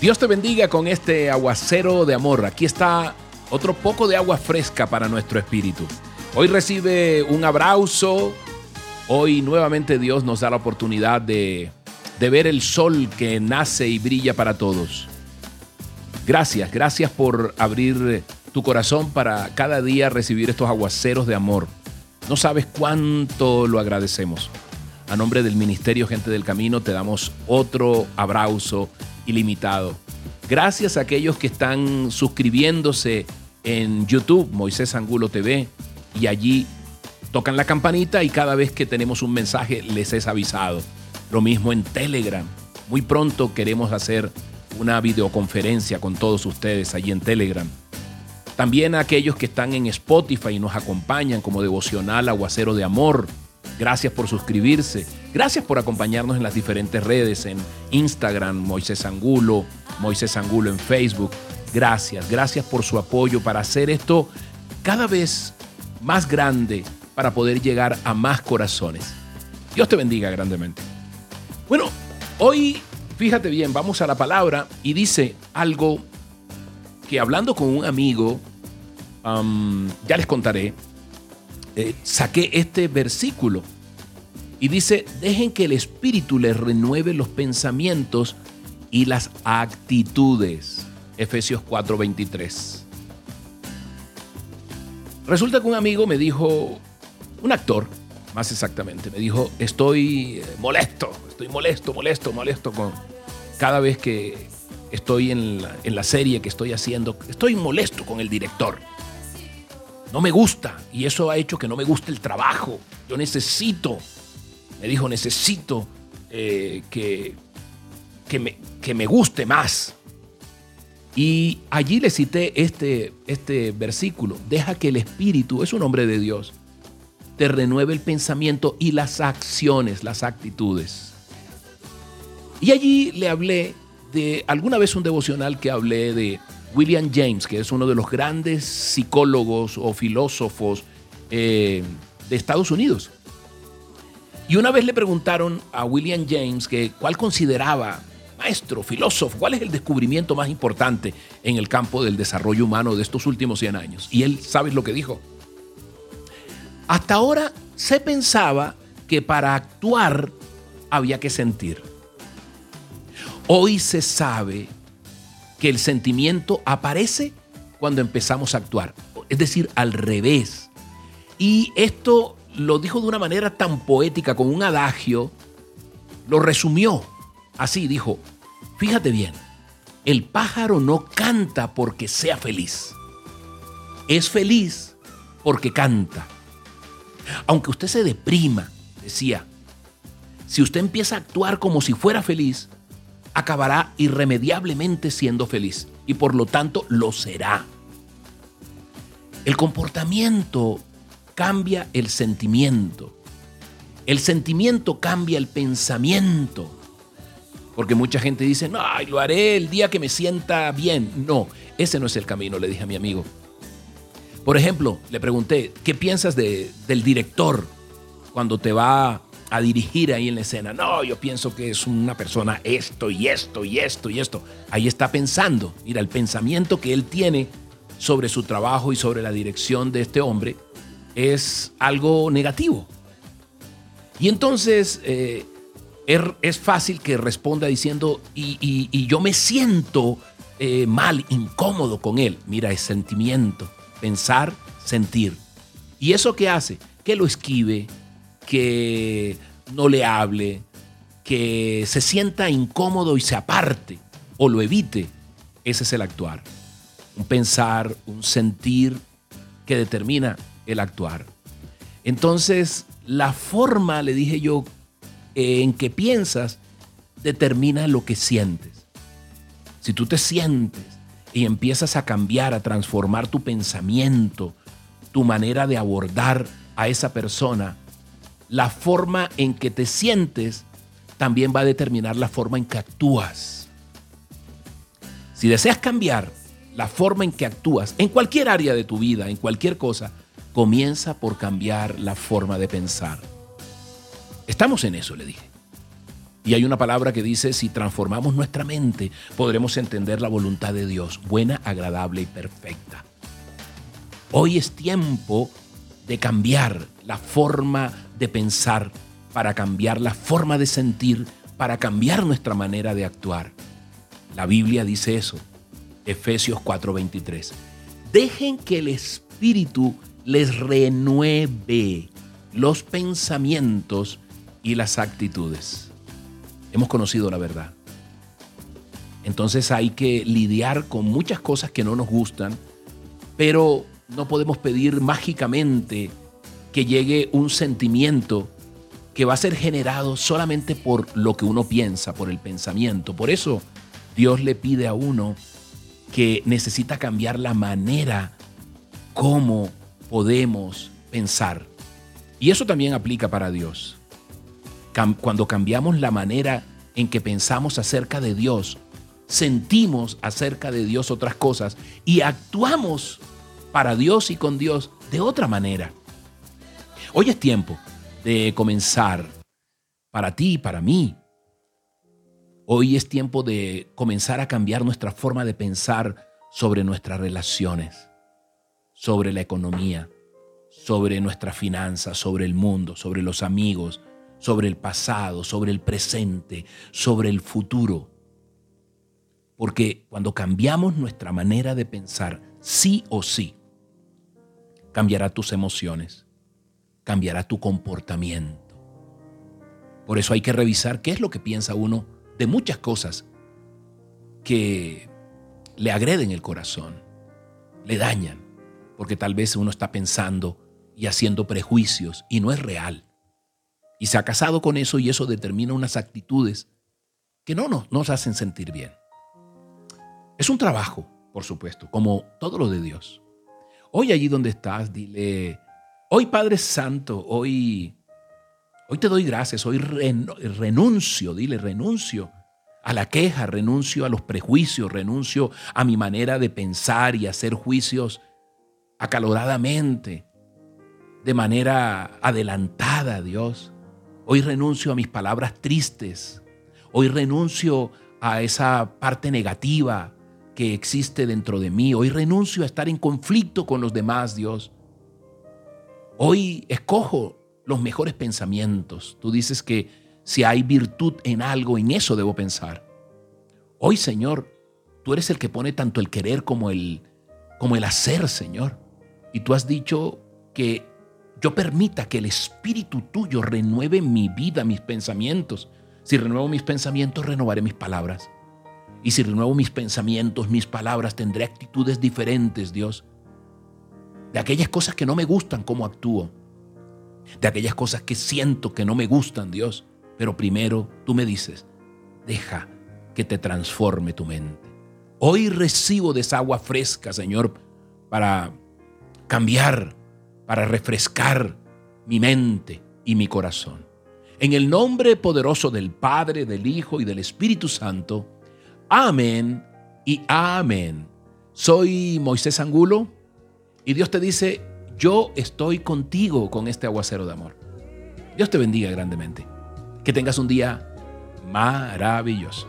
Dios te bendiga con este aguacero de amor. Aquí está otro poco de agua fresca para nuestro espíritu. Hoy recibe un abrazo. Hoy nuevamente Dios nos da la oportunidad de, de ver el sol que nace y brilla para todos. Gracias, gracias por abrir tu corazón para cada día recibir estos aguaceros de amor. No sabes cuánto lo agradecemos. A nombre del Ministerio Gente del Camino te damos otro abrazo ilimitado. Gracias a aquellos que están suscribiéndose en YouTube, Moisés Angulo TV, y allí tocan la campanita y cada vez que tenemos un mensaje les es avisado. Lo mismo en Telegram. Muy pronto queremos hacer una videoconferencia con todos ustedes allí en Telegram. También a aquellos que están en Spotify y nos acompañan como devocional Aguacero de Amor. Gracias por suscribirse. Gracias por acompañarnos en las diferentes redes, en Instagram, Moisés Angulo, Moisés Angulo en Facebook. Gracias, gracias por su apoyo para hacer esto cada vez más grande para poder llegar a más corazones. Dios te bendiga grandemente. Bueno, hoy, fíjate bien, vamos a la palabra y dice algo que hablando con un amigo, ya les contaré, eh, saqué este versículo y dice, dejen que el Espíritu les renueve los pensamientos y las actitudes. Efesios 4:23. Resulta que un amigo me dijo, un actor, más exactamente, me dijo, estoy molesto, estoy molesto, molesto, molesto con cada vez que estoy en la, en la serie que estoy haciendo, estoy molesto con el director. No me gusta y eso ha hecho que no me guste el trabajo. Yo necesito, me dijo, necesito eh, que, que, me, que me guste más. Y allí le cité este, este versículo. Deja que el Espíritu, es un hombre de Dios, te renueve el pensamiento y las acciones, las actitudes. Y allí le hablé de alguna vez un devocional que hablé de William James, que es uno de los grandes psicólogos o filósofos eh, de Estados Unidos. Y una vez le preguntaron a William James que cuál consideraba, maestro, filósofo, cuál es el descubrimiento más importante en el campo del desarrollo humano de estos últimos 100 años. Y él, ¿sabes lo que dijo? Hasta ahora se pensaba que para actuar había que sentir. Hoy se sabe que el sentimiento aparece cuando empezamos a actuar, es decir, al revés. Y esto lo dijo de una manera tan poética, con un adagio, lo resumió. Así dijo, fíjate bien, el pájaro no canta porque sea feliz, es feliz porque canta. Aunque usted se deprima, decía, si usted empieza a actuar como si fuera feliz, acabará irremediablemente siendo feliz y por lo tanto lo será. El comportamiento cambia el sentimiento. El sentimiento cambia el pensamiento. Porque mucha gente dice, no, lo haré el día que me sienta bien. No, ese no es el camino, le dije a mi amigo. Por ejemplo, le pregunté, ¿qué piensas de, del director cuando te va a dirigir ahí en la escena. No, yo pienso que es una persona esto y esto y esto y esto. Ahí está pensando. Mira, el pensamiento que él tiene sobre su trabajo y sobre la dirección de este hombre es algo negativo. Y entonces eh, es, fácil que responda diciendo, y, yo me siento eh, mal, incómodo con él. Mira, es sentimiento, pensar, sentir. ¿Y eso qué hace? Que lo esquive, que no le hable, que se sienta incómodo y se aparte o lo evite. Ese es el actuar. Un pensar, un sentir que determina el actuar. Entonces, la forma, le dije yo, en que piensas, determina lo que sientes. Si tú te sientes y empiezas a cambiar, a transformar tu pensamiento, tu manera de abordar a esa persona, la forma en que te sientes también va a determinar la forma en que actúas. Si deseas cambiar la forma en que actúas en cualquier área de tu vida, en cualquier cosa, comienza por cambiar la forma de pensar. Estamos en eso, le dije. Y hay una palabra que dice, si transformamos nuestra mente, podremos entender la voluntad de Dios, buena, agradable y perfecta. Hoy es tiempo de cambiar la forma de pensar, para cambiar la forma de sentir, para cambiar nuestra manera de actuar. La Biblia dice eso, Efesios 4:23. Dejen que el Espíritu les renueve los pensamientos y las actitudes. Hemos conocido la verdad. Entonces hay que lidiar con muchas cosas que no nos gustan, pero no podemos pedir mágicamente que llegue un sentimiento que va a ser generado solamente por lo que uno piensa, por el pensamiento. Por eso Dios le pide a uno que necesita cambiar la manera como podemos pensar. Y eso también aplica para Dios. Cuando cambiamos la manera en que pensamos acerca de Dios, sentimos acerca de Dios otras cosas y actuamos para Dios y con Dios de otra manera. Hoy es tiempo de comenzar para ti y para mí. Hoy es tiempo de comenzar a cambiar nuestra forma de pensar sobre nuestras relaciones, sobre la economía, sobre nuestras finanzas, sobre el mundo, sobre los amigos, sobre el pasado, sobre el presente, sobre el futuro. Porque cuando cambiamos nuestra manera de pensar, sí o sí, cambiará tus emociones, cambiará tu comportamiento. Por eso hay que revisar qué es lo que piensa uno de muchas cosas que le agreden el corazón, le dañan, porque tal vez uno está pensando y haciendo prejuicios y no es real. Y se ha casado con eso y eso determina unas actitudes que no nos, hacen sentir bien. Es un trabajo, por supuesto, como todo lo de Dios. Hoy allí donde estás, dile, hoy Padre Santo, hoy, hoy te doy gracias, hoy renuncio, dile, renuncio a la queja, renuncio a los prejuicios, renuncio a mi manera de pensar y hacer juicios acaloradamente, de manera adelantada, Dios. Hoy renuncio a mis palabras tristes. Hoy renuncio a esa parte negativa que existe dentro de mí. Hoy renuncio a estar en conflicto con los demás, Dios. Hoy escojo los mejores pensamientos. Tú dices que si hay virtud en algo, en eso debo pensar. Hoy, Señor, tú eres el que pone tanto el querer como el, como el hacer, Señor. Y tú has dicho que yo permita que el Espíritu tuyo renueve mi vida, mis pensamientos. Si renuevo mis pensamientos, renovaré mis palabras. Y si renuevo mis pensamientos, mis palabras, tendré actitudes diferentes, Dios. De aquellas cosas que no me gustan, cómo actúo. De aquellas cosas que siento que no me gustan, Dios. Pero primero tú me dices, deja que te transforme tu mente. Hoy recibo de esa agua fresca, Señor, para cambiar, para refrescar mi mente y mi corazón. En el nombre poderoso del Padre, del Hijo y del Espíritu Santo, Amén y amén. Soy Moisés Angulo y Dios te dice, yo estoy contigo con este aguacero de amor. Dios te bendiga grandemente. Que tengas un día maravilloso.